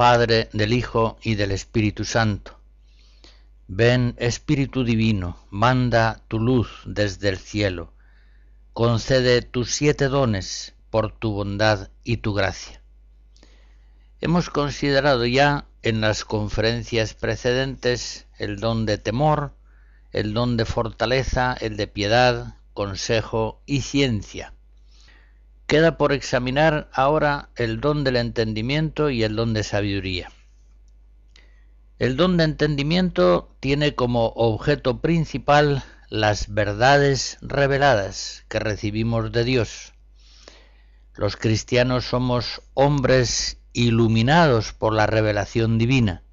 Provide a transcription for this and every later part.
Padre, del Hijo y del Espíritu Santo. Ven, Espíritu Divino, manda tu luz desde el cielo, concede tus siete dones por tu bondad y tu gracia. Hemos considerado ya en las conferencias precedentes el don de temor, el don de fortaleza, el de piedad, consejo y ciencia. Queda por examinar ahora el don del entendimiento y el don de sabiduría. El don de entendimiento tiene como objeto principal las verdades reveladas que recibimos de Dios. Los cristianos somos hombres iluminados por la revelación divina.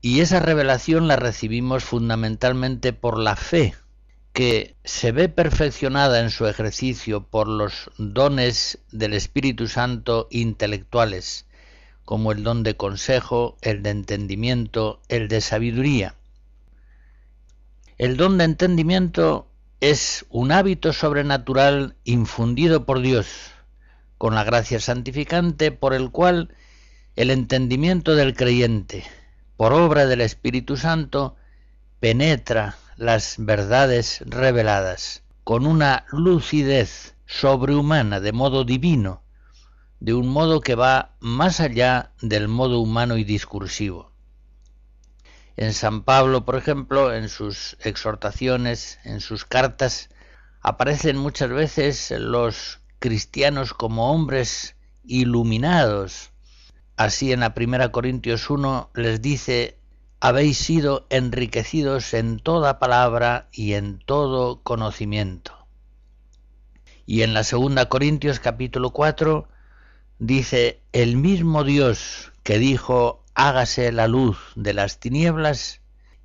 Y esa revelación la recibimos fundamentalmente por la fe, que se ve perfeccionada en su ejercicio por los dones del Espíritu Santo intelectuales, como el don de consejo, el de entendimiento, el de sabiduría. El don de entendimiento es un hábito sobrenatural infundido por Dios, con la gracia santificante por el cual el entendimiento del creyente, por obra del Espíritu Santo, penetra las verdades reveladas con una lucidez sobrehumana de modo divino, de un modo que va más allá del modo humano y discursivo. En San Pablo, por ejemplo, en sus exhortaciones, en sus cartas, aparecen muchas veces los cristianos como hombres iluminados. Así en la primera Corintios 1 les dice habéis sido enriquecidos en toda palabra y en todo conocimiento. Y en la segunda Corintios capítulo 4 dice, el mismo Dios que dijo, hágase la luz de las tinieblas,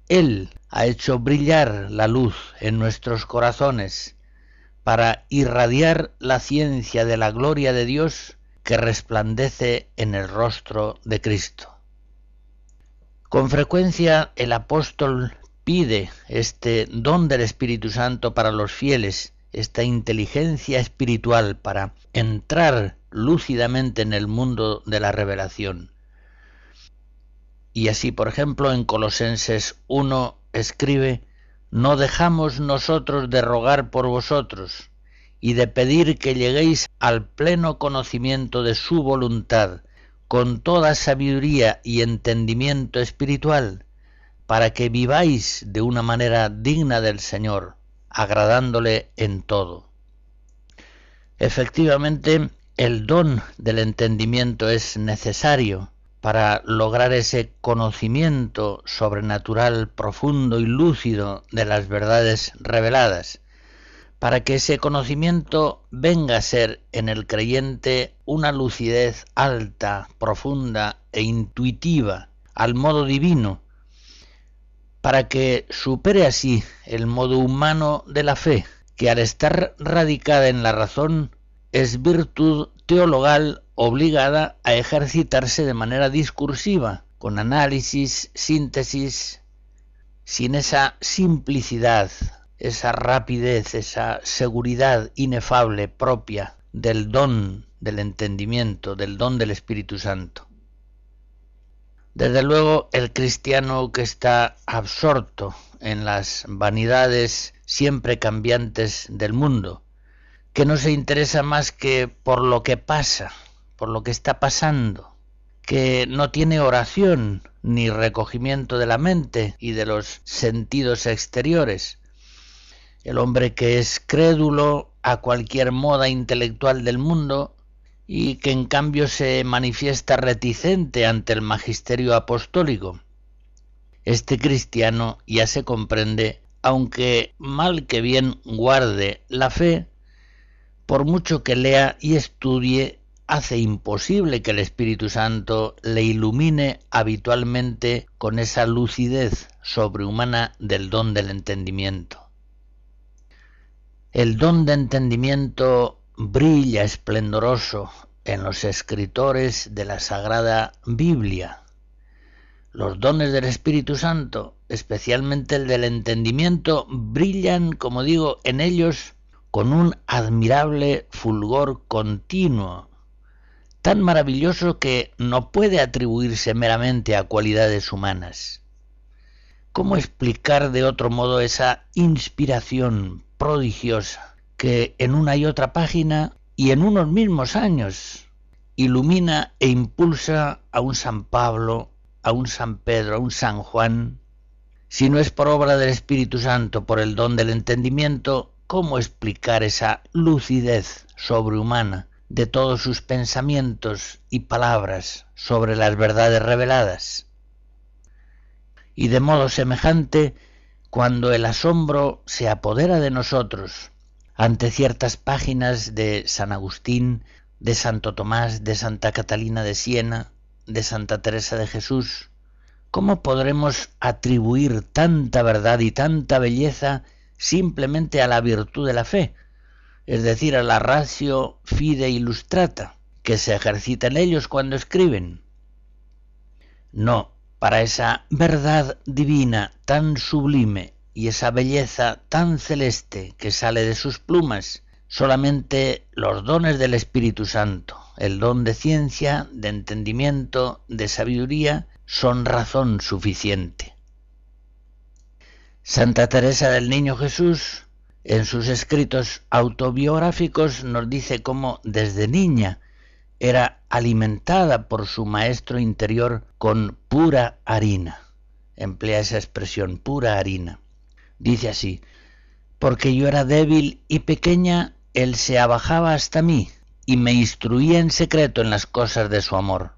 Él ha hecho brillar la luz en nuestros corazones para irradiar la ciencia de la gloria de Dios que resplandece en el rostro de Cristo. Con frecuencia el apóstol pide este don del Espíritu Santo para los fieles, esta inteligencia espiritual para entrar lúcidamente en el mundo de la revelación. Y así, por ejemplo, en Colosenses 1 escribe, No dejamos nosotros de rogar por vosotros y de pedir que lleguéis al pleno conocimiento de su voluntad, con toda sabiduría y entendimiento espiritual, para que viváis de una manera digna del Señor, agradándole en todo. Efectivamente, el don del entendimiento es necesario para lograr ese conocimiento sobrenatural profundo y lúcido de las verdades reveladas, para que ese conocimiento venga a ser en el creyente una lucidez alta, profunda e intuitiva, al modo divino, para que supere así el modo humano de la fe, que al estar radicada en la razón es virtud teologal obligada a ejercitarse de manera discursiva, con análisis, síntesis, sin esa simplicidad, esa rapidez, esa seguridad inefable propia del don del entendimiento, del don del Espíritu Santo. Desde luego, el cristiano que está absorto en las vanidades siempre cambiantes del mundo, que no se interesa más que por lo que pasa, por lo que está pasando, que no tiene oración ni recogimiento de la mente y de los sentidos exteriores, el hombre que es crédulo a cualquier moda intelectual del mundo y que en cambio se manifiesta reticente ante el magisterio apostólico. Este cristiano ya se comprende, aunque mal que bien guarde la fe, por mucho que lea y estudie, hace imposible que el Espíritu Santo le ilumine habitualmente con esa lucidez sobrehumana del don del entendimiento. El don de entendimiento brilla esplendoroso en los escritores de la Sagrada Biblia. Los dones del Espíritu Santo, especialmente el del entendimiento, brillan, como digo, en ellos con un admirable fulgor continuo, tan maravilloso que no puede atribuirse meramente a cualidades humanas. ¿Cómo explicar de otro modo esa inspiración prodigiosa que en una y otra página y en unos mismos años ilumina e impulsa a un San Pablo, a un San Pedro, a un San Juan? Si no es por obra del Espíritu Santo, por el don del entendimiento, ¿cómo explicar esa lucidez sobrehumana de todos sus pensamientos y palabras sobre las verdades reveladas? Y de modo semejante, cuando el asombro se apodera de nosotros ante ciertas páginas de San Agustín, de Santo Tomás, de Santa Catalina de Siena, de Santa Teresa de Jesús, ¿cómo podremos atribuir tanta verdad y tanta belleza simplemente a la virtud de la fe, es decir, a la ratio fide illustrata, que se ejercita en ellos cuando escriben. No, para esa verdad divina tan sublime y esa belleza tan celeste que sale de sus plumas, solamente los dones del Espíritu Santo, el don de ciencia, de entendimiento, de sabiduría, son razón suficiente. Santa Teresa del Niño Jesús, en sus escritos autobiográficos, nos dice cómo desde niña era alimentada por su maestro interior con pura harina. Emplea esa expresión, pura harina. Dice así, porque yo era débil y pequeña, él se abajaba hasta mí y me instruía en secreto en las cosas de su amor.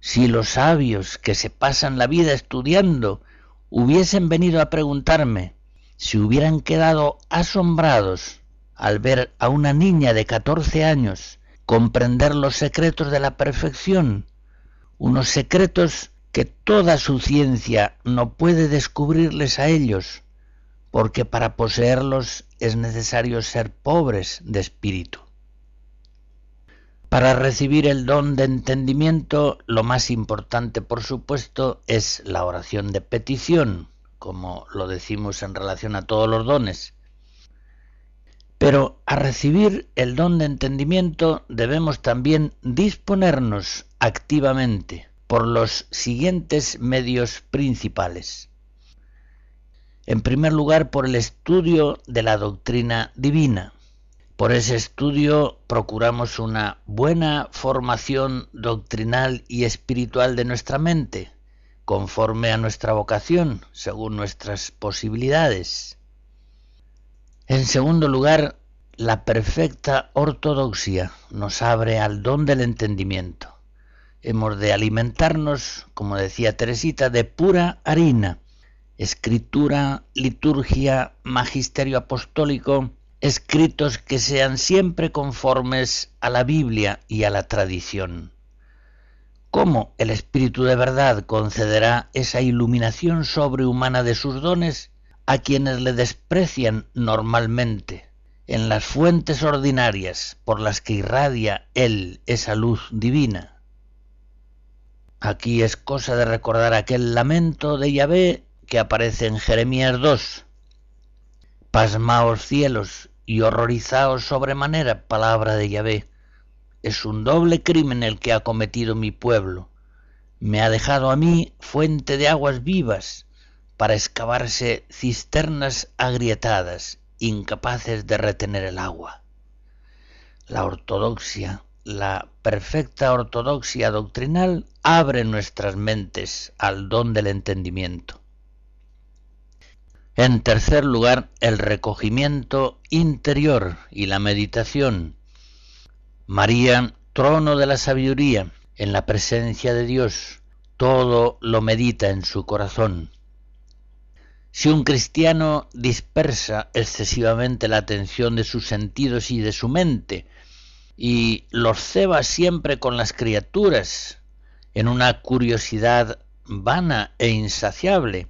Si los sabios que se pasan la vida estudiando hubiesen venido a preguntarme si hubieran quedado asombrados al ver a una niña de catorce años comprender los secretos de la perfección, unos secretos que toda su ciencia no puede descubrirles a ellos, porque para poseerlos es necesario ser pobres de espíritu. Para recibir el don de entendimiento, lo más importante, por supuesto, es la oración de petición, como lo decimos en relación a todos los dones. Pero a recibir el don de entendimiento debemos también disponernos activamente por los siguientes medios principales. En primer lugar, por el estudio de la doctrina divina. Por ese estudio procuramos una buena formación doctrinal y espiritual de nuestra mente, conforme a nuestra vocación, según nuestras posibilidades. En segundo lugar, la perfecta ortodoxia nos abre al don del entendimiento. Hemos de alimentarnos, como decía Teresita, de pura harina, escritura, liturgia, magisterio apostólico, escritos que sean siempre conformes a la Biblia y a la tradición. ¿Cómo el Espíritu de verdad concederá esa iluminación sobrehumana de sus dones a quienes le desprecian normalmente en las fuentes ordinarias por las que irradia Él esa luz divina? Aquí es cosa de recordar aquel lamento de Yahvé que aparece en Jeremías 2. Pasmaos cielos y horrorizaos sobremanera, palabra de Yahvé. Es un doble crimen el que ha cometido mi pueblo. Me ha dejado a mí fuente de aguas vivas para excavarse cisternas agrietadas, incapaces de retener el agua. La ortodoxia, la perfecta ortodoxia doctrinal abre nuestras mentes al don del entendimiento. En tercer lugar, el recogimiento interior y la meditación. María, trono de la sabiduría, en la presencia de Dios, todo lo medita en su corazón. Si un cristiano dispersa excesivamente la atención de sus sentidos y de su mente y los ceba siempre con las criaturas, en una curiosidad vana e insaciable,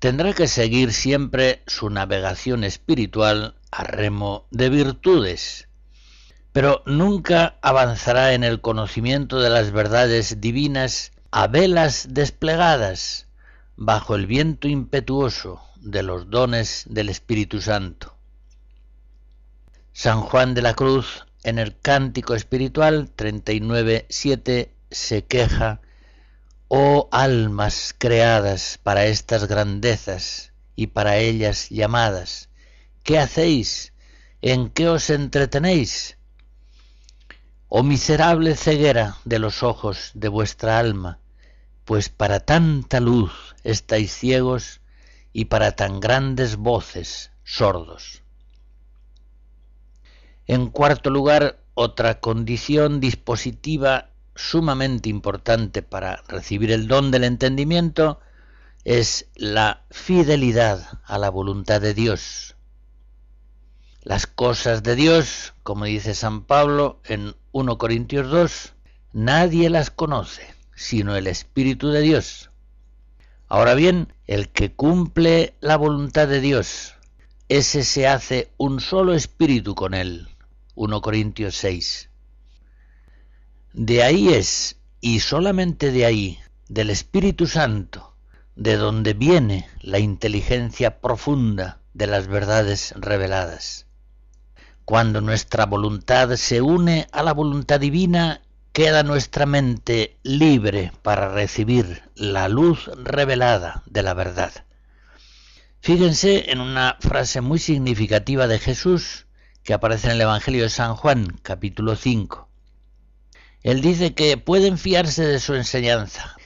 tendrá que seguir siempre su navegación espiritual a remo de virtudes, pero nunca avanzará en el conocimiento de las verdades divinas a velas desplegadas bajo el viento impetuoso de los dones del Espíritu Santo. San Juan de la Cruz en el Cántico Espiritual 39.7 se queja, oh almas creadas para estas grandezas y para ellas llamadas, ¿qué hacéis? ¿En qué os entretenéis? Oh miserable ceguera de los ojos de vuestra alma, pues para tanta luz estáis ciegos y para tan grandes voces sordos. En cuarto lugar, otra condición dispositiva sumamente importante para recibir el don del entendimiento es la fidelidad a la voluntad de Dios. Las cosas de Dios, como dice San Pablo en 1 Corintios 2, nadie las conoce, sino el Espíritu de Dios. Ahora bien, el que cumple la voluntad de Dios, ese se hace un solo espíritu con él. 1 Corintios 6. De ahí es, y solamente de ahí, del Espíritu Santo, de donde viene la inteligencia profunda de las verdades reveladas. Cuando nuestra voluntad se une a la voluntad divina, queda nuestra mente libre para recibir la luz revelada de la verdad. Fíjense en una frase muy significativa de Jesús que aparece en el Evangelio de San Juan, capítulo 5. Él dice que pueden fiarse de su enseñanza.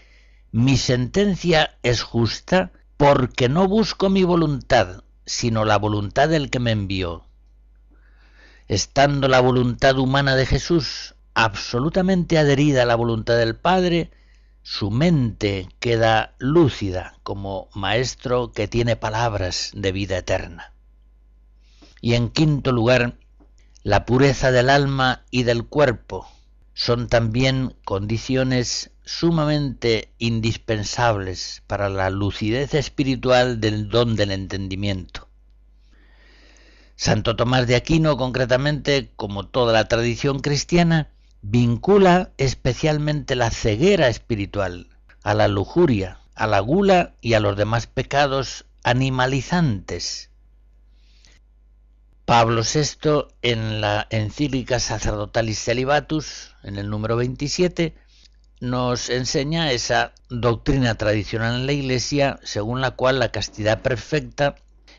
Mi sentencia es justa porque no busco mi voluntad, sino la voluntad del que me envió. Estando la voluntad humana de Jesús absolutamente adherida a la voluntad del Padre, su mente queda lúcida como maestro que tiene palabras de vida eterna. Y en quinto lugar, la pureza del alma y del cuerpo son también condiciones sumamente indispensables para la lucidez espiritual del don del entendimiento. Santo Tomás de Aquino, concretamente, como toda la tradición cristiana, vincula especialmente la ceguera espiritual a la lujuria, a la gula y a los demás pecados animalizantes. Pablo VI en la encíclica Sacerdotalis Celibatus, en el número 27, nos enseña esa doctrina tradicional en la Iglesia según la cual la castidad perfecta,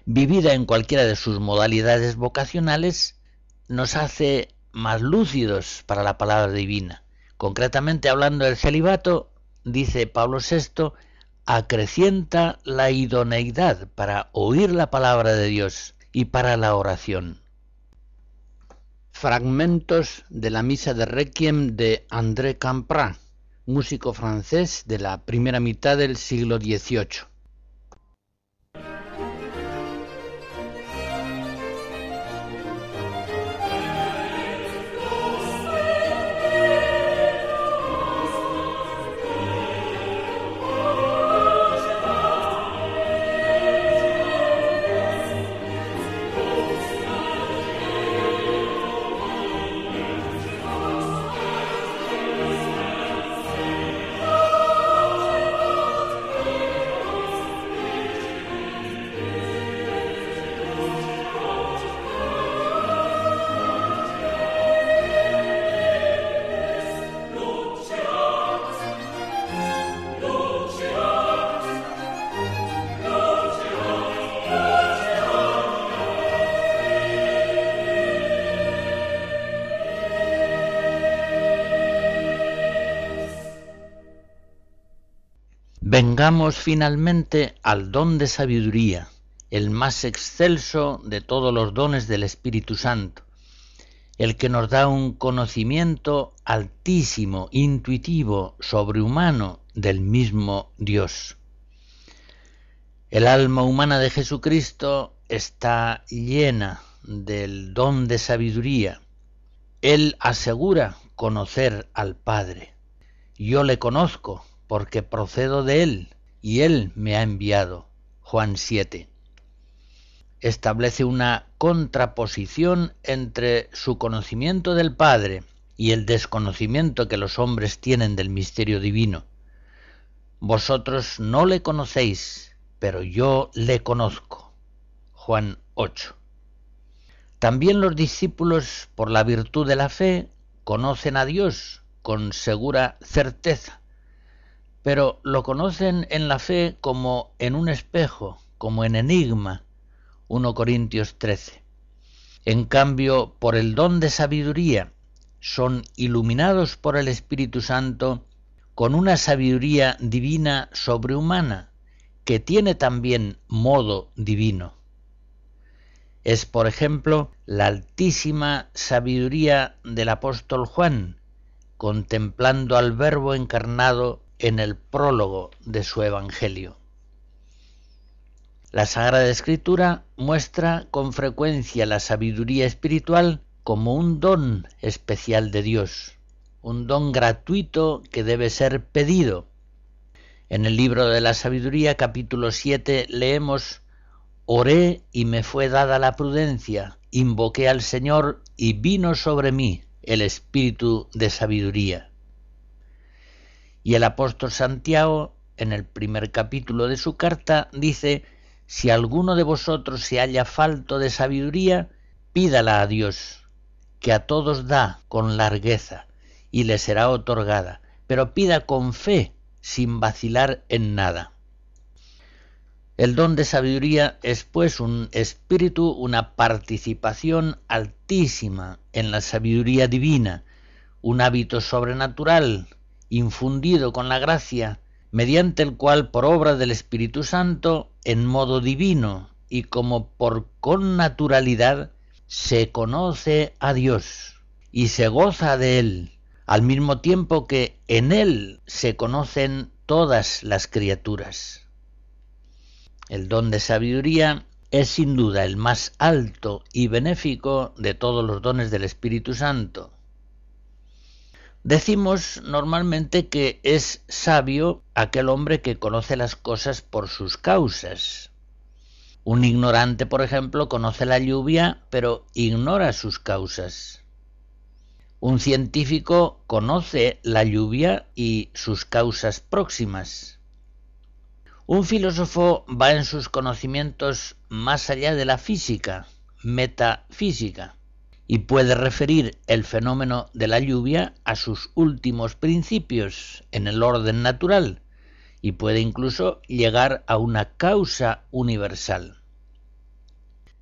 vivida en cualquiera de sus modalidades vocacionales, nos hace más lúcidos para la palabra divina. Concretamente hablando del celibato, dice Pablo VI, acrecienta la idoneidad para oír la palabra de Dios y para la oración. Fragmentos de la misa de Requiem de André Campra, músico francés de la primera mitad del siglo XVIII. Vengamos finalmente al don de sabiduría, el más excelso de todos los dones del Espíritu Santo, el que nos da un conocimiento altísimo, intuitivo, sobrehumano del mismo Dios. El alma humana de Jesucristo está llena del don de sabiduría, Él asegura conocer al Padre. Yo le conozco porque procedo de Él y Él me ha enviado. Juan 7. Establece una contraposición entre su conocimiento del Padre y el desconocimiento que los hombres tienen del misterio divino. Vosotros no le conocéis, pero yo le conozco. Juan 8. También los discípulos, por la virtud de la fe, conocen a Dios con segura certeza, pero lo conocen en la fe como en un espejo, como en enigma. 1 Corintios 13. En cambio, por el don de sabiduría, son iluminados por el Espíritu Santo con una sabiduría divina sobrehumana, que tiene también modo divino. Es, por ejemplo, la altísima sabiduría del apóstol Juan, contemplando al Verbo encarnado en el prólogo de su Evangelio. La Sagrada Escritura muestra con frecuencia la sabiduría espiritual como un don especial de Dios, un don gratuito que debe ser pedido. En el libro de la sabiduría capítulo 7 leemos Oré y me fue dada la prudencia, invoqué al Señor y vino sobre mí el espíritu de sabiduría. Y el apóstol Santiago, en el primer capítulo de su carta, dice, Si alguno de vosotros se halla falto de sabiduría, pídala a Dios, que a todos da con largueza, y le será otorgada, pero pida con fe, sin vacilar en nada. El don de sabiduría es pues un espíritu, una participación altísima en la sabiduría divina, un hábito sobrenatural, infundido con la gracia, mediante el cual por obra del Espíritu Santo, en modo divino y como por connaturalidad, se conoce a Dios y se goza de Él, al mismo tiempo que en Él se conocen todas las criaturas. El don de sabiduría es sin duda el más alto y benéfico de todos los dones del Espíritu Santo. Decimos normalmente que es sabio aquel hombre que conoce las cosas por sus causas. Un ignorante, por ejemplo, conoce la lluvia, pero ignora sus causas. Un científico conoce la lluvia y sus causas próximas. Un filósofo va en sus conocimientos más allá de la física, metafísica, y puede referir el fenómeno de la lluvia a sus últimos principios en el orden natural, y puede incluso llegar a una causa universal.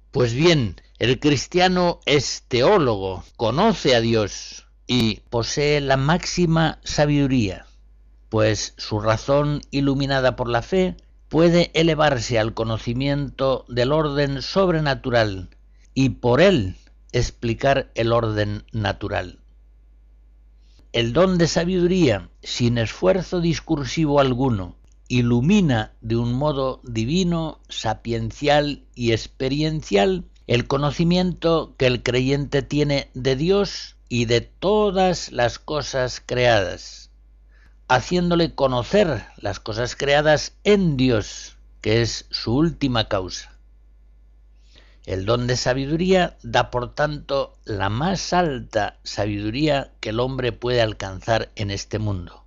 Pues bien, el cristiano es teólogo, conoce a Dios y posee la máxima sabiduría pues su razón iluminada por la fe puede elevarse al conocimiento del orden sobrenatural y por él explicar el orden natural. El don de sabiduría, sin esfuerzo discursivo alguno, ilumina de un modo divino, sapiencial y experiencial el conocimiento que el creyente tiene de Dios y de todas las cosas creadas haciéndole conocer las cosas creadas en Dios, que es su última causa. El don de sabiduría da, por tanto, la más alta sabiduría que el hombre puede alcanzar en este mundo.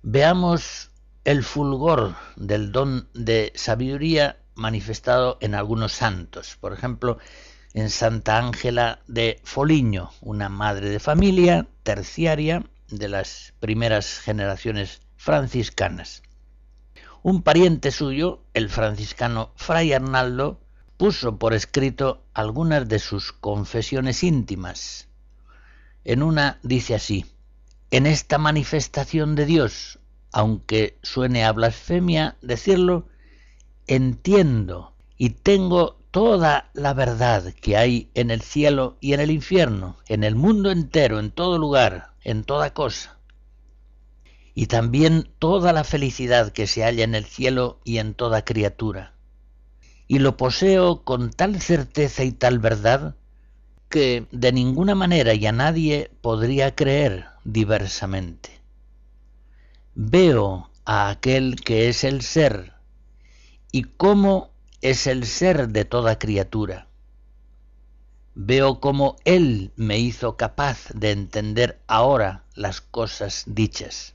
Veamos el fulgor del don de sabiduría manifestado en algunos santos. Por ejemplo, en Santa Ángela de Foliño, una madre de familia terciaria de las primeras generaciones franciscanas. Un pariente suyo, el franciscano Fray Arnaldo, puso por escrito algunas de sus confesiones íntimas. En una dice así, en esta manifestación de Dios, aunque suene a blasfemia decirlo, entiendo y tengo toda la verdad que hay en el cielo y en el infierno, en el mundo entero, en todo lugar, en toda cosa, y también toda la felicidad que se halla en el cielo y en toda criatura. Y lo poseo con tal certeza y tal verdad que de ninguna manera y a nadie podría creer diversamente. Veo a aquel que es el ser y cómo es el ser de toda criatura. Veo cómo Él me hizo capaz de entender ahora las cosas dichas.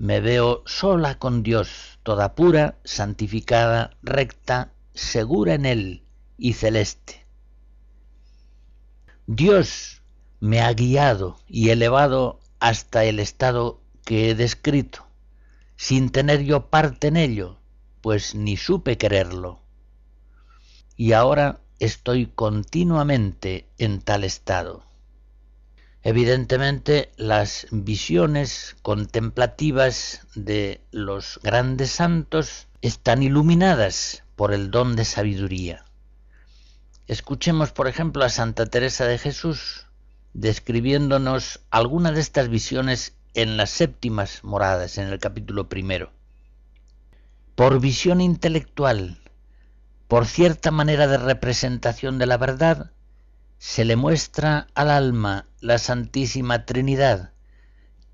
Me veo sola con Dios, toda pura, santificada, recta, segura en Él y celeste. Dios me ha guiado y elevado hasta el estado que he descrito, sin tener yo parte en ello, pues ni supe quererlo. Y ahora estoy continuamente en tal estado. Evidentemente las visiones contemplativas de los grandes santos están iluminadas por el don de sabiduría. Escuchemos, por ejemplo, a Santa Teresa de Jesús describiéndonos alguna de estas visiones en las séptimas moradas, en el capítulo primero. Por visión intelectual, por cierta manera de representación de la verdad, se le muestra al alma la Santísima Trinidad,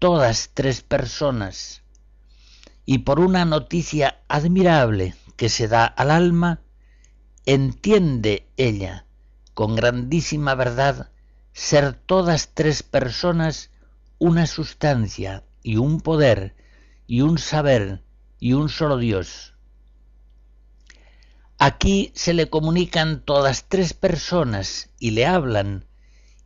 todas tres personas, y por una noticia admirable que se da al alma, entiende ella, con grandísima verdad, ser todas tres personas una sustancia y un poder y un saber y un solo Dios. Aquí se le comunican todas tres personas y le hablan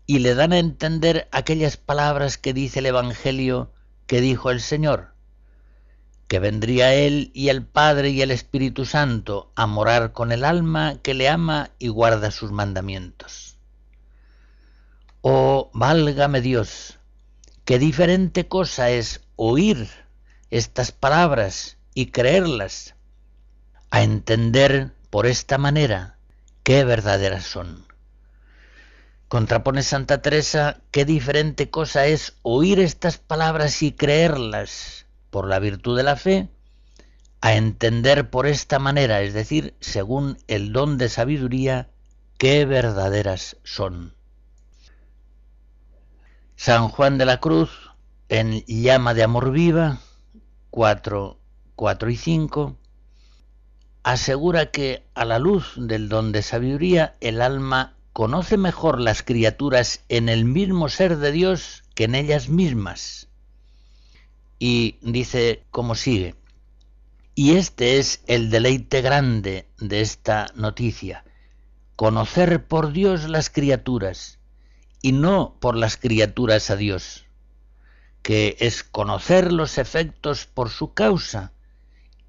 y le dan a entender aquellas palabras que dice el Evangelio que dijo el Señor, que vendría Él y el Padre y el Espíritu Santo a morar con el alma que le ama y guarda sus mandamientos. Oh, válgame Dios, qué diferente cosa es oír estas palabras y creerlas, a entender por esta manera qué verdaderas son. Contrapone Santa Teresa qué diferente cosa es oír estas palabras y creerlas por la virtud de la fe, a entender por esta manera, es decir, según el don de sabiduría, qué verdaderas son. San Juan de la Cruz, en Llama de Amor Viva, 4, 4 y 5, asegura que a la luz del don de sabiduría el alma conoce mejor las criaturas en el mismo ser de Dios que en ellas mismas. Y dice como sigue, y este es el deleite grande de esta noticia, conocer por Dios las criaturas y no por las criaturas a Dios, que es conocer los efectos por su causa,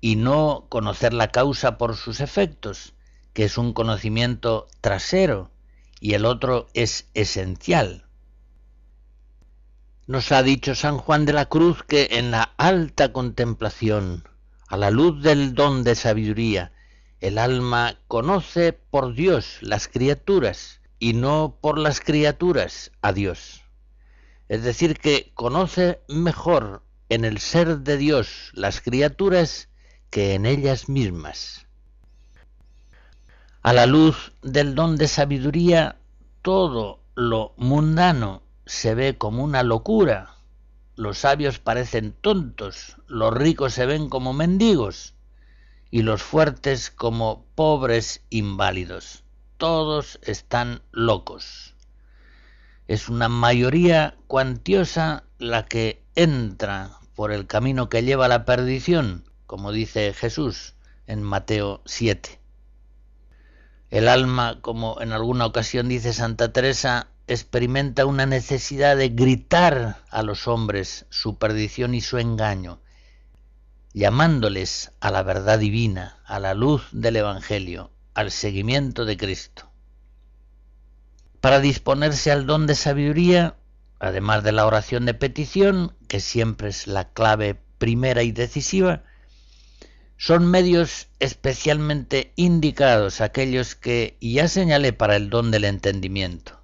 y no conocer la causa por sus efectos, que es un conocimiento trasero y el otro es esencial. Nos ha dicho San Juan de la Cruz que en la alta contemplación, a la luz del don de sabiduría, el alma conoce por Dios las criaturas y no por las criaturas a Dios. Es decir, que conoce mejor en el ser de Dios las criaturas que en ellas mismas. A la luz del don de sabiduría, todo lo mundano se ve como una locura. Los sabios parecen tontos, los ricos se ven como mendigos y los fuertes como pobres inválidos. Todos están locos. Es una mayoría cuantiosa la que entra por el camino que lleva a la perdición, como dice Jesús en Mateo 7. El alma, como en alguna ocasión dice Santa Teresa, experimenta una necesidad de gritar a los hombres su perdición y su engaño, llamándoles a la verdad divina, a la luz del Evangelio, al seguimiento de Cristo. Para disponerse al don de sabiduría, además de la oración de petición, que siempre es la clave primera y decisiva, son medios especialmente indicados aquellos que ya señalé para el don del entendimiento.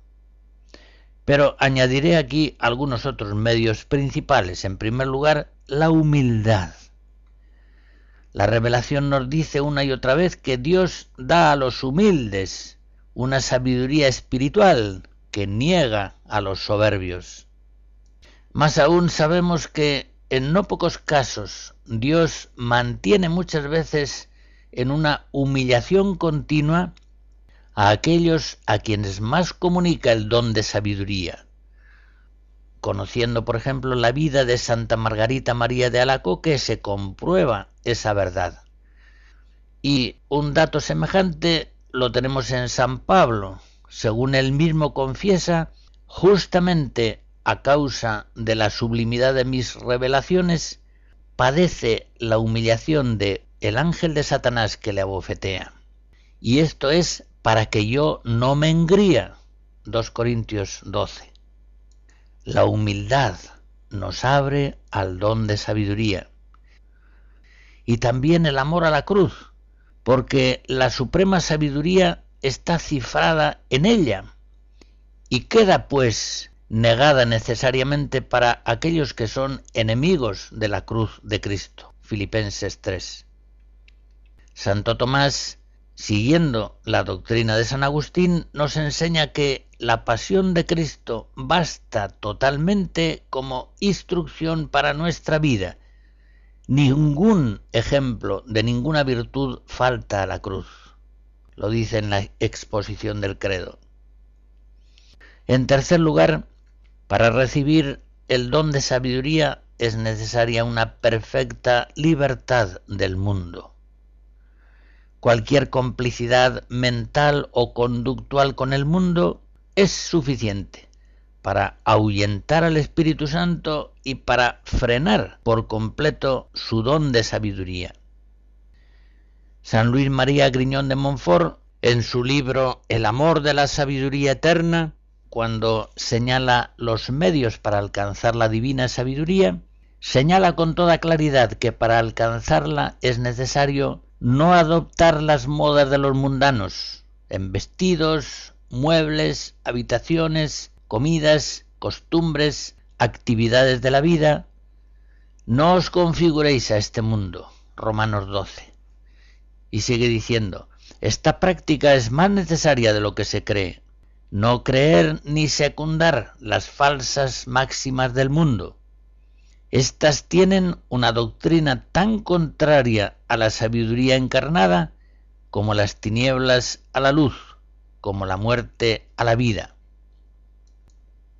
Pero añadiré aquí algunos otros medios principales. En primer lugar, la humildad. La revelación nos dice una y otra vez que Dios da a los humildes una sabiduría espiritual que niega a los soberbios. Más aún sabemos que en no pocos casos Dios mantiene muchas veces en una humillación continua a aquellos a quienes más comunica el don de sabiduría. Conociendo, por ejemplo, la vida de Santa Margarita María de Alacoque, se comprueba esa verdad. Y un dato semejante lo tenemos en San Pablo. Según él mismo confiesa, justamente a causa de la sublimidad de mis revelaciones, padece la humillación de el ángel de Satanás que le abofetea. Y esto es para que yo no me engría. 2 Corintios 12. La humildad nos abre al don de sabiduría. Y también el amor a la cruz, porque la suprema sabiduría está cifrada en ella y queda pues negada necesariamente para aquellos que son enemigos de la cruz de Cristo. Filipenses 3. Santo Tomás siguiendo la doctrina de San Agustín, nos enseña que la pasión de Cristo basta totalmente como instrucción para nuestra vida. Ningún ejemplo de ninguna virtud falta a la cruz. Lo dice en la exposición del credo. En tercer lugar, para recibir el don de sabiduría es necesaria una perfecta libertad del mundo cualquier complicidad mental o conductual con el mundo es suficiente para ahuyentar al Espíritu Santo y para frenar por completo su don de sabiduría. San Luis María Griñón de Montfort, en su libro El amor de la sabiduría eterna, cuando señala los medios para alcanzar la divina sabiduría, señala con toda claridad que para alcanzarla es necesario no adoptar las modas de los mundanos en vestidos, muebles, habitaciones, comidas, costumbres, actividades de la vida. No os configuréis a este mundo. Romanos 12. Y sigue diciendo, esta práctica es más necesaria de lo que se cree. No creer ni secundar las falsas máximas del mundo, estas tienen una doctrina tan contraria a la sabiduría encarnada como las tinieblas a la luz, como la muerte a la vida.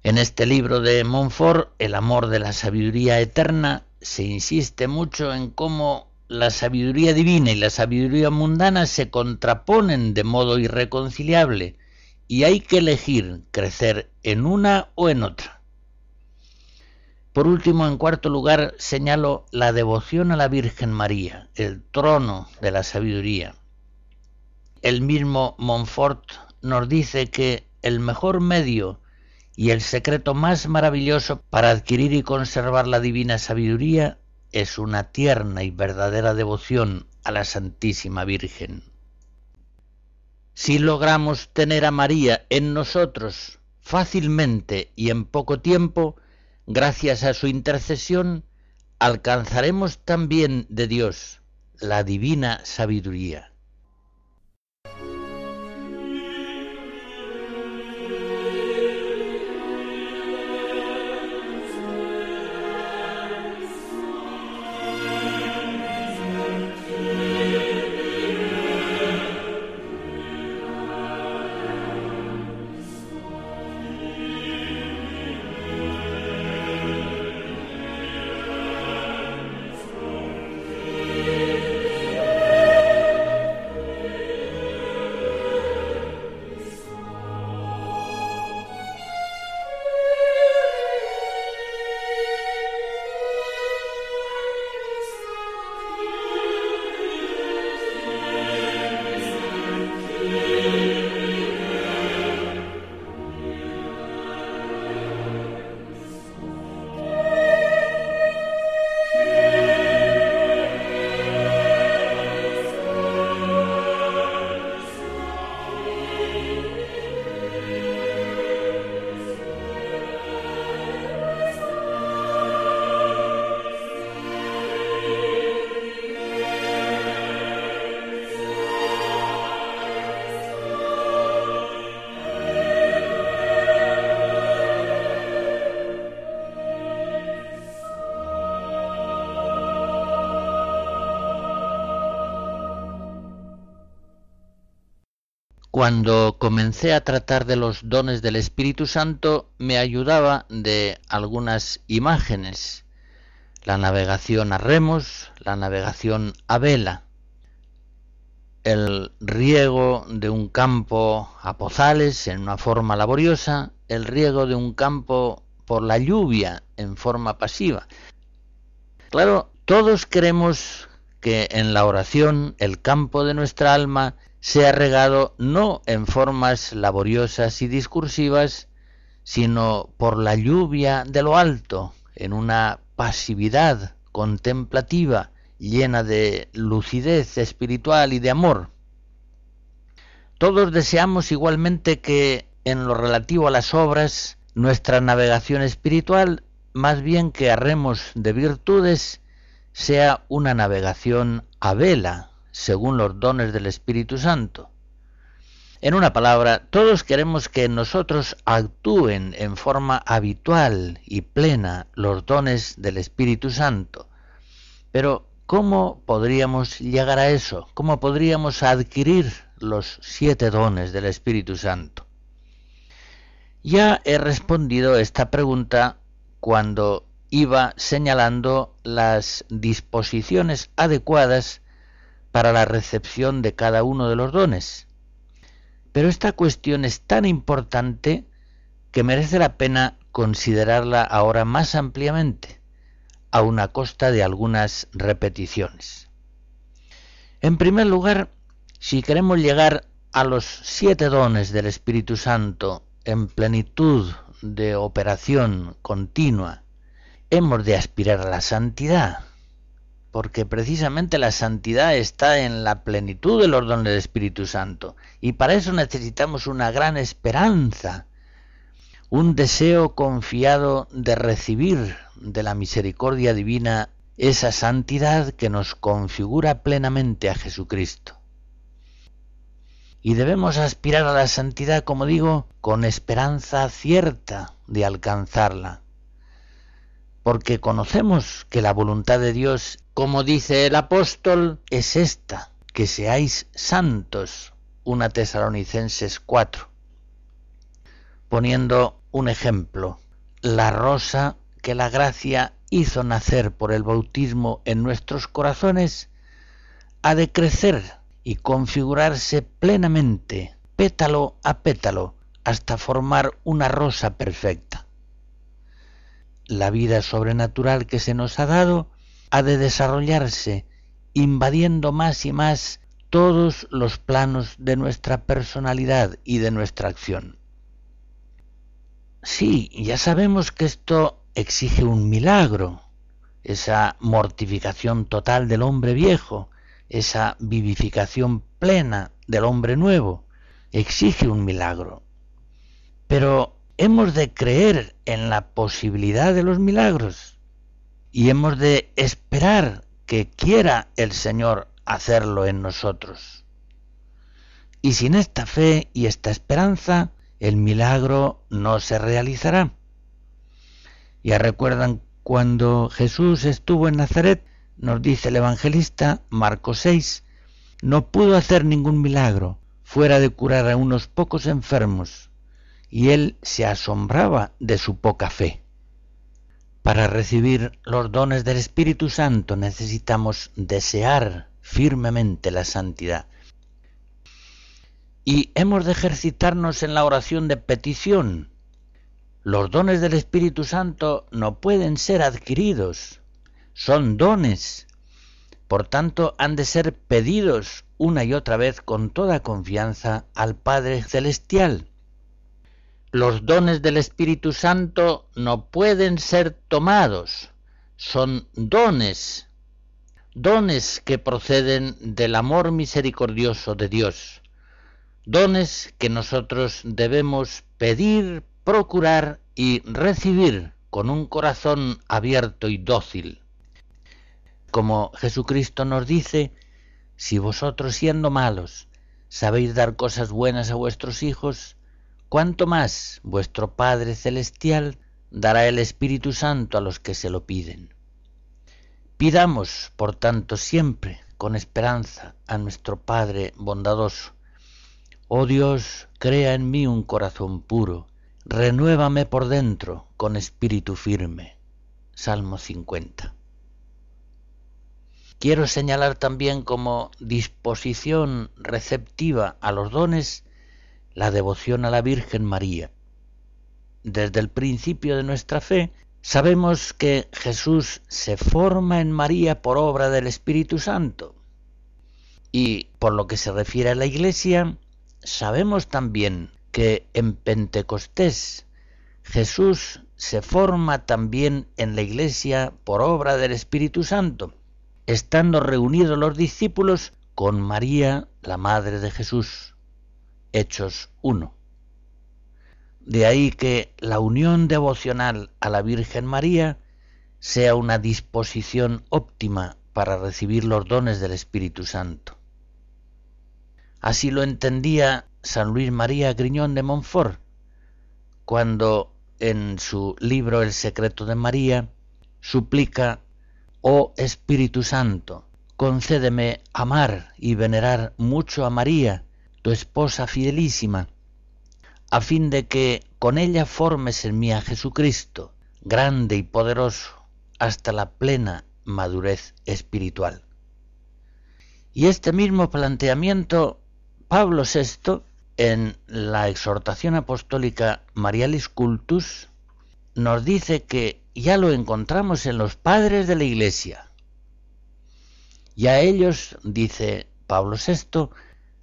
En este libro de Montfort, El amor de la sabiduría eterna, se insiste mucho en cómo la sabiduría divina y la sabiduría mundana se contraponen de modo irreconciliable y hay que elegir crecer en una o en otra. Por último, en cuarto lugar, señalo la devoción a la Virgen María, el trono de la sabiduría. El mismo Montfort nos dice que el mejor medio y el secreto más maravilloso para adquirir y conservar la divina sabiduría es una tierna y verdadera devoción a la Santísima Virgen. Si logramos tener a María en nosotros fácilmente y en poco tiempo, Gracias a su intercesión alcanzaremos también de Dios la divina sabiduría. Cuando comencé a tratar de los dones del Espíritu Santo, me ayudaba de algunas imágenes. La navegación a remos, la navegación a vela, el riego de un campo a pozales en una forma laboriosa, el riego de un campo por la lluvia en forma pasiva. Claro, todos queremos que en la oración el campo de nuestra alma sea regado no en formas laboriosas y discursivas, sino por la lluvia de lo alto, en una pasividad contemplativa llena de lucidez espiritual y de amor. Todos deseamos igualmente que en lo relativo a las obras, nuestra navegación espiritual, más bien que arremos de virtudes, sea una navegación a vela, según los dones del Espíritu Santo. En una palabra, todos queremos que nosotros actúen en forma habitual y plena los dones del Espíritu Santo. Pero, ¿cómo podríamos llegar a eso? ¿Cómo podríamos adquirir los siete dones del Espíritu Santo? Ya he respondido esta pregunta cuando iba señalando las disposiciones adecuadas para la recepción de cada uno de los dones. Pero esta cuestión es tan importante que merece la pena considerarla ahora más ampliamente, a una costa de algunas repeticiones. En primer lugar, si queremos llegar a los siete dones del Espíritu Santo en plenitud de operación continua, hemos de aspirar a la santidad, porque precisamente la santidad está en la plenitud de los dones del Espíritu Santo, y para eso necesitamos una gran esperanza, un deseo confiado de recibir de la misericordia divina esa santidad que nos configura plenamente a Jesucristo. Y debemos aspirar a la santidad, como digo, con esperanza cierta de alcanzarla porque conocemos que la voluntad de Dios, como dice el apóstol, es esta, que seáis santos, una Tesalonicenses 4. Poniendo un ejemplo, la rosa que la gracia hizo nacer por el bautismo en nuestros corazones, ha de crecer y configurarse plenamente, pétalo a pétalo, hasta formar una rosa perfecta la vida sobrenatural que se nos ha dado ha de desarrollarse invadiendo más y más todos los planos de nuestra personalidad y de nuestra acción. Sí, ya sabemos que esto exige un milagro, esa mortificación total del hombre viejo, esa vivificación plena del hombre nuevo, exige un milagro. Pero hemos de creer en la posibilidad de los milagros y hemos de esperar que quiera el Señor hacerlo en nosotros. Y sin esta fe y esta esperanza, el milagro no se realizará. Ya recuerdan cuando Jesús estuvo en Nazaret, nos dice el evangelista Marcos 6, no pudo hacer ningún milagro fuera de curar a unos pocos enfermos y él se asombraba de su poca fe. Para recibir los dones del Espíritu Santo necesitamos desear firmemente la santidad. Y hemos de ejercitarnos en la oración de petición. Los dones del Espíritu Santo no pueden ser adquiridos, son dones. Por tanto, han de ser pedidos una y otra vez con toda confianza al Padre Celestial los dones del Espíritu Santo no pueden ser tomados, son dones, dones que proceden del amor misericordioso de Dios, dones que nosotros debemos pedir, procurar y recibir con un corazón abierto y dócil. Como Jesucristo nos dice, si vosotros siendo malos sabéis dar cosas buenas a vuestros hijos, cuánto más vuestro Padre Celestial dará el Espíritu Santo a los que se lo piden. Pidamos, por tanto, siempre con esperanza a nuestro Padre bondadoso, Oh Dios, crea en mí un corazón puro, renuévame por dentro con espíritu firme. Salmo 50. Quiero señalar también como disposición receptiva a los dones la devoción a la Virgen María. Desde el principio de nuestra fe sabemos que Jesús se forma en María por obra del Espíritu Santo. Y por lo que se refiere a la Iglesia, sabemos también que en Pentecostés Jesús se forma también en la iglesia por obra del Espíritu Santo, estando reunidos los discípulos con María, la Madre de Jesús. Hechos 1. De ahí que la unión devocional a la Virgen María sea una disposición óptima para recibir los dones del Espíritu Santo. Así lo entendía San Luis María Griñón de Montfort, cuando en su libro El secreto de María suplica, Oh Espíritu Santo, concédeme amar y venerar mucho a María, tu esposa fidelísima, a fin de que con ella formes en mí a Jesucristo, grande y poderoso, hasta la plena madurez espiritual. Y este mismo planteamiento Pablo VI, en la exhortación apostólica Marialis Cultus, nos dice que ya lo encontramos en los padres de la Iglesia. Y a ellos, dice Pablo VI,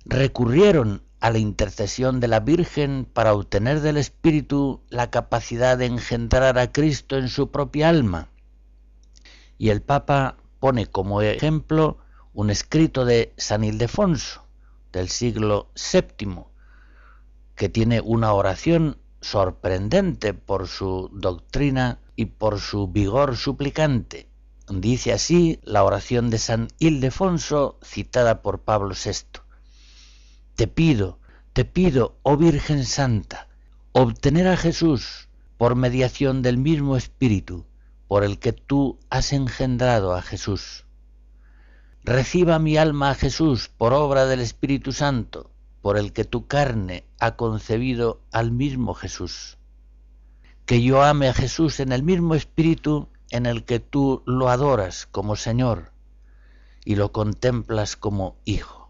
recurrieron a la intercesión de la Virgen para obtener del Espíritu la capacidad de engendrar a Cristo en su propia alma. Y el Papa pone como ejemplo un escrito de San Ildefonso, del siglo VII, que tiene una oración sorprendente por su doctrina y por su vigor suplicante. Dice así la oración de San Ildefonso citada por Pablo VI. Te pido, te pido, oh Virgen Santa, obtener a Jesús por mediación del mismo Espíritu por el que tú has engendrado a Jesús Reciba mi alma a Jesús por obra del Espíritu Santo, por el que tu carne ha concebido al mismo Jesús. Que yo ame a Jesús en el mismo Espíritu en el que tú lo adoras como Señor y lo contemplas como Hijo.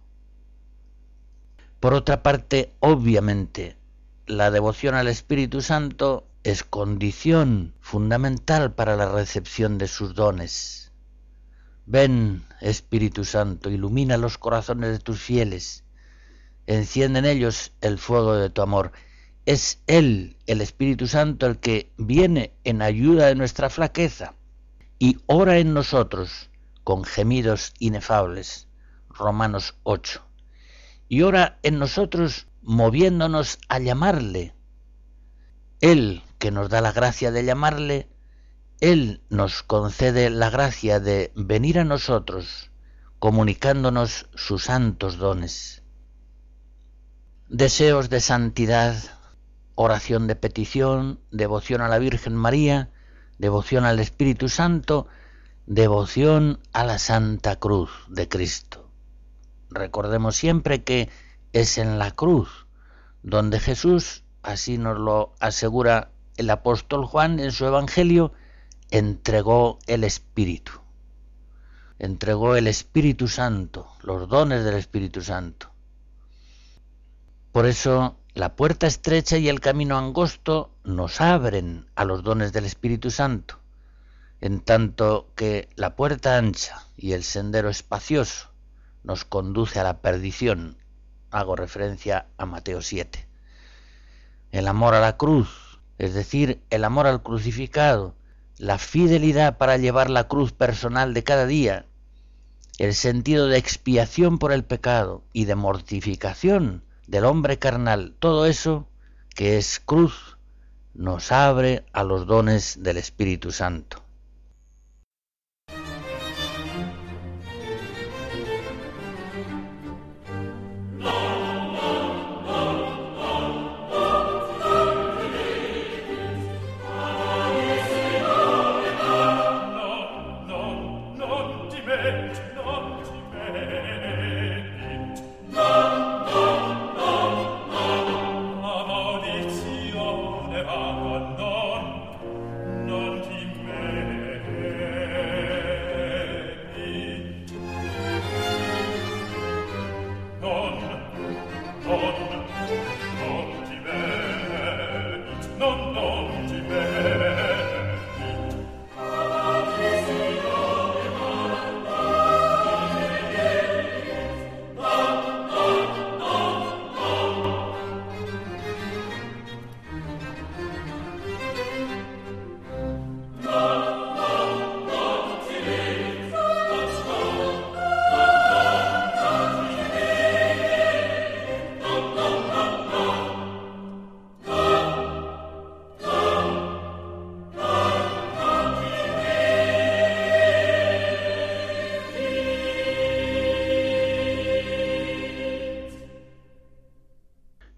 Por otra parte, obviamente, la devoción al Espíritu Santo es condición fundamental para la recepción de sus dones Ven, Espíritu Santo, ilumina los corazones de tus fieles, enciende en ellos el fuego de tu amor. Es Él, el Espíritu Santo, el que viene en ayuda de nuestra flaqueza y ora en nosotros con gemidos inefables. Romanos 8. Y ora en nosotros moviéndonos a llamarle. Él, que nos da la gracia de llamarle, él nos concede la gracia de venir a nosotros comunicándonos sus santos dones. Deseos de santidad, oración de petición, devoción a la Virgen María, devoción al Espíritu Santo, devoción a la Santa Cruz de Cristo. Recordemos siempre que es en la cruz donde Jesús, así nos lo asegura el apóstol Juan en su Evangelio, entregó el Espíritu. Entregó el Espíritu Santo, los dones del Espíritu Santo. Por eso la puerta estrecha y el camino angosto nos abren a los dones del Espíritu Santo, en tanto que la puerta ancha y el sendero espacioso nos conduce a la perdición. Hago referencia a Mateo 7. El amor a la cruz, es decir, el amor al crucificado, la fidelidad para llevar la cruz personal de cada día, el sentido de expiación por el pecado y de mortificación del hombre carnal, todo eso que es cruz, nos abre a los dones del Espíritu Santo.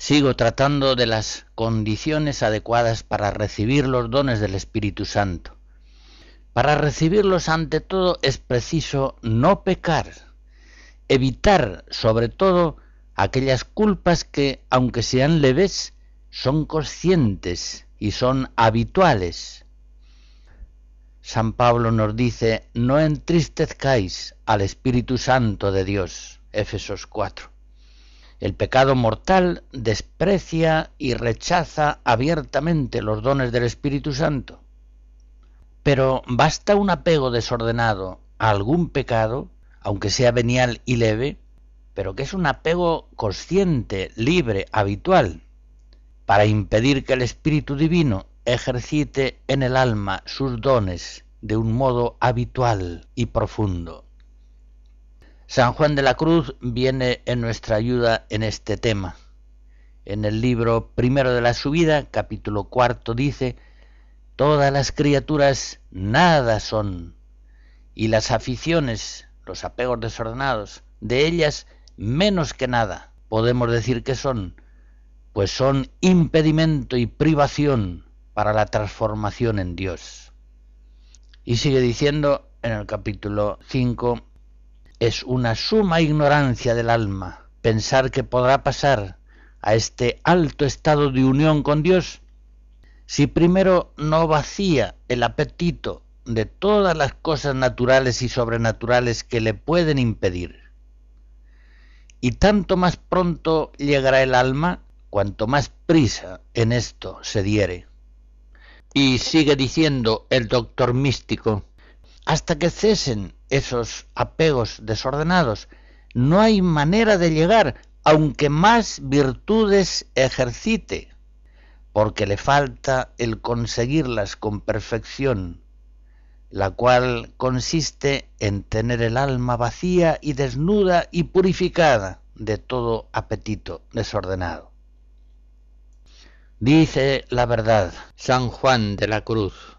Sigo tratando de las condiciones adecuadas para recibir los dones del Espíritu Santo. Para recibirlos ante todo es preciso no pecar, evitar sobre todo aquellas culpas que, aunque sean leves, son conscientes y son habituales. San Pablo nos dice, no entristezcáis al Espíritu Santo de Dios. Éfesos 4. El pecado mortal desprecia y rechaza abiertamente los dones del Espíritu Santo. Pero basta un apego desordenado a algún pecado, aunque sea venial y leve, pero que es un apego consciente, libre, habitual, para impedir que el Espíritu Divino ejercite en el alma sus dones de un modo habitual y profundo. San Juan de la Cruz viene en nuestra ayuda en este tema. En el libro primero de la subida, capítulo cuarto, dice, Todas las criaturas nada son, y las aficiones, los apegos desordenados, de ellas menos que nada podemos decir que son, pues son impedimento y privación para la transformación en Dios. Y sigue diciendo en el capítulo 5, es una suma ignorancia del alma pensar que podrá pasar a este alto estado de unión con Dios si primero no vacía el apetito de todas las cosas naturales y sobrenaturales que le pueden impedir. Y tanto más pronto llegará el alma, cuanto más prisa en esto se diere. Y sigue diciendo el doctor místico, hasta que cesen esos apegos desordenados, no hay manera de llegar, aunque más virtudes ejercite, porque le falta el conseguirlas con perfección, la cual consiste en tener el alma vacía y desnuda y purificada de todo apetito desordenado. Dice la verdad San Juan de la Cruz,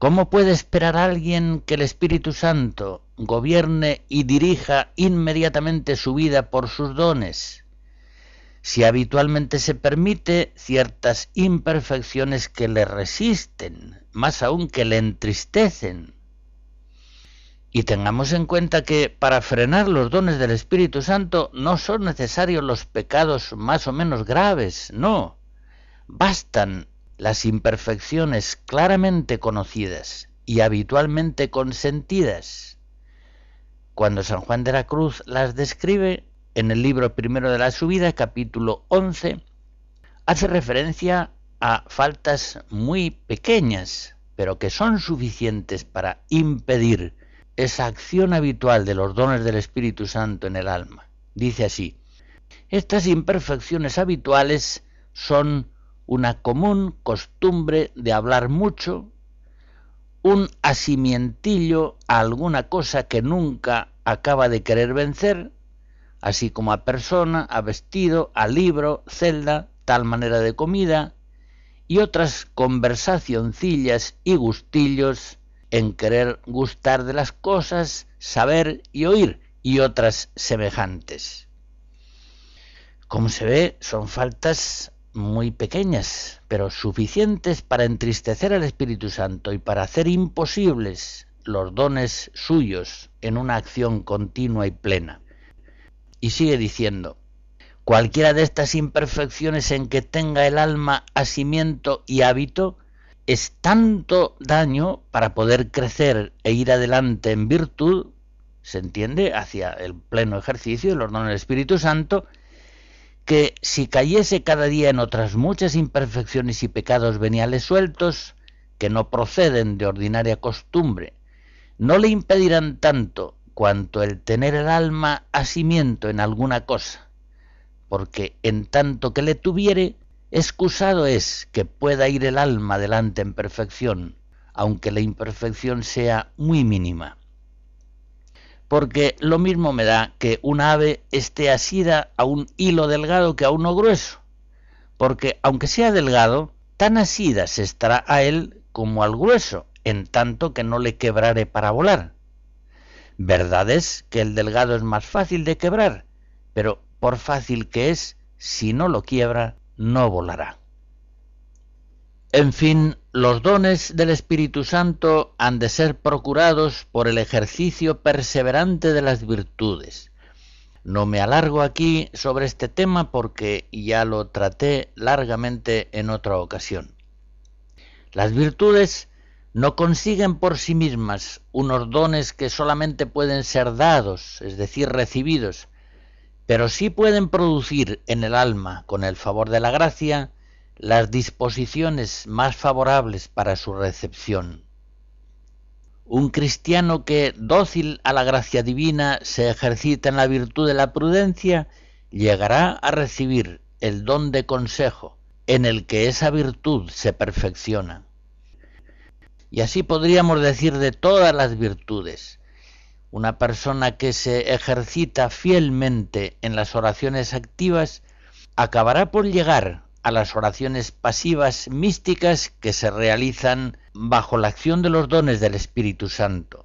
¿Cómo puede esperar alguien que el Espíritu Santo gobierne y dirija inmediatamente su vida por sus dones? Si habitualmente se permite ciertas imperfecciones que le resisten, más aún que le entristecen. Y tengamos en cuenta que para frenar los dones del Espíritu Santo no son necesarios los pecados más o menos graves, no. Bastan las imperfecciones claramente conocidas y habitualmente consentidas, cuando San Juan de la Cruz las describe en el libro primero de la subida, capítulo 11, hace referencia a faltas muy pequeñas, pero que son suficientes para impedir esa acción habitual de los dones del Espíritu Santo en el alma. Dice así, estas imperfecciones habituales son una común costumbre de hablar mucho, un asimientillo a alguna cosa que nunca acaba de querer vencer, así como a persona, a vestido, a libro, celda, tal manera de comida, y otras conversacioncillas y gustillos en querer gustar de las cosas, saber y oír, y otras semejantes. Como se ve, son faltas muy pequeñas, pero suficientes para entristecer al Espíritu Santo y para hacer imposibles los dones suyos en una acción continua y plena. Y sigue diciendo, cualquiera de estas imperfecciones en que tenga el alma asimiento y hábito, es tanto daño para poder crecer e ir adelante en virtud, se entiende, hacia el pleno ejercicio de los dones del Espíritu Santo, que si cayese cada día en otras muchas imperfecciones y pecados veniales sueltos, que no proceden de ordinaria costumbre, no le impedirán tanto cuanto el tener el alma asimiento en alguna cosa, porque en tanto que le tuviere, excusado es que pueda ir el alma adelante en perfección, aunque la imperfección sea muy mínima. Porque lo mismo me da que un ave esté asida a un hilo delgado que a uno grueso, porque aunque sea delgado, tan asida se estará a él como al grueso, en tanto que no le quebrare para volar. Verdad es que el delgado es más fácil de quebrar, pero por fácil que es, si no lo quiebra, no volará. En fin, los dones del Espíritu Santo han de ser procurados por el ejercicio perseverante de las virtudes. No me alargo aquí sobre este tema porque ya lo traté largamente en otra ocasión. Las virtudes no consiguen por sí mismas unos dones que solamente pueden ser dados, es decir, recibidos, pero sí pueden producir en el alma, con el favor de la gracia, las disposiciones más favorables para su recepción. Un cristiano que, dócil a la gracia divina, se ejercita en la virtud de la prudencia, llegará a recibir el don de consejo, en el que esa virtud se perfecciona. Y así podríamos decir de todas las virtudes. Una persona que se ejercita fielmente en las oraciones activas acabará por llegar a las oraciones pasivas místicas que se realizan bajo la acción de los dones del Espíritu Santo.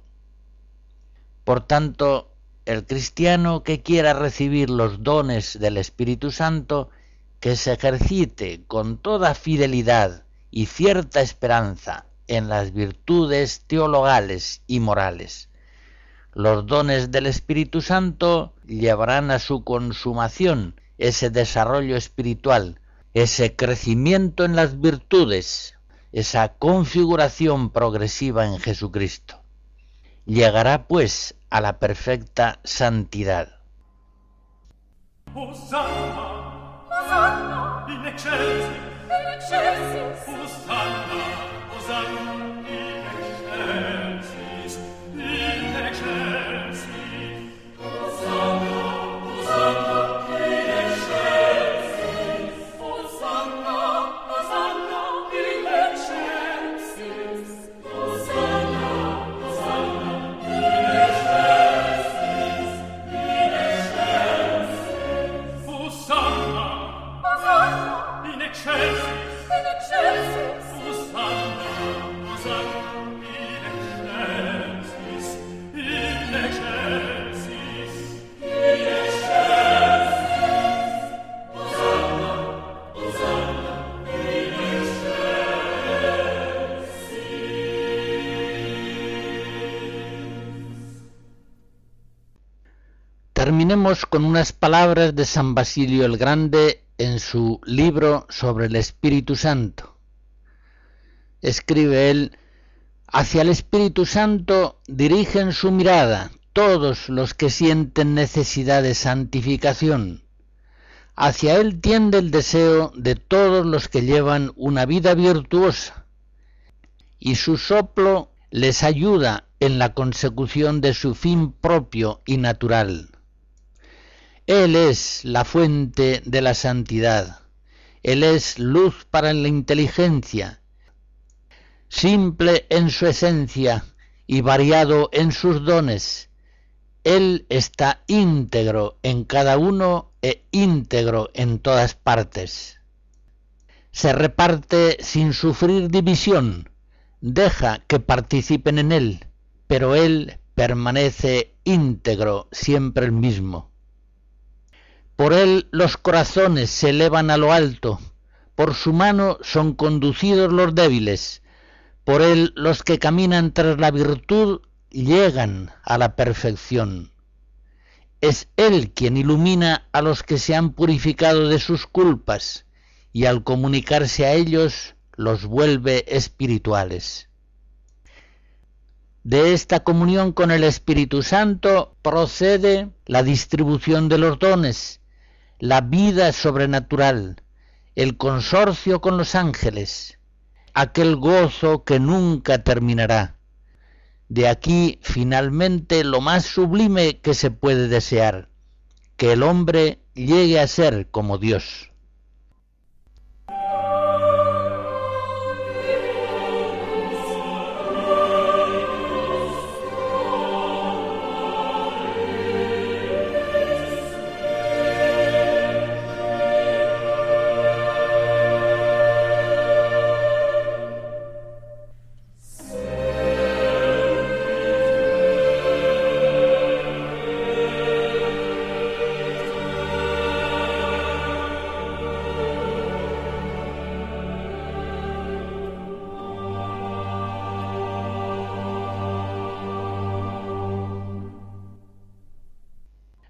Por tanto, el cristiano que quiera recibir los dones del Espíritu Santo, que se ejercite con toda fidelidad y cierta esperanza en las virtudes teologales y morales, los dones del Espíritu Santo llevarán a su consumación ese desarrollo espiritual, ese crecimiento en las virtudes, esa configuración progresiva en Jesucristo. Llegará pues a la perfecta santidad. Terminemos con unas palabras de San Basilio el Grande en su libro sobre el Espíritu Santo. Escribe él, hacia el Espíritu Santo dirigen su mirada todos los que sienten necesidad de santificación. Hacia él tiende el deseo de todos los que llevan una vida virtuosa, y su soplo les ayuda en la consecución de su fin propio y natural. Él es la fuente de la santidad. Él es luz para la inteligencia, simple en su esencia y variado en sus dones. Él está íntegro en cada uno e íntegro en todas partes. Se reparte sin sufrir división, deja que participen en él, pero él permanece íntegro siempre el mismo. Por él los corazones se elevan a lo alto, por su mano son conducidos los débiles, por él los que caminan tras la virtud llegan a la perfección. Es él quien ilumina a los que se han purificado de sus culpas y al comunicarse a ellos los vuelve espirituales. De esta comunión con el Espíritu Santo procede la distribución de los dones, la vida sobrenatural, el consorcio con los ángeles, aquel gozo que nunca terminará. De aquí finalmente lo más sublime que se puede desear, que el hombre llegue a ser como Dios.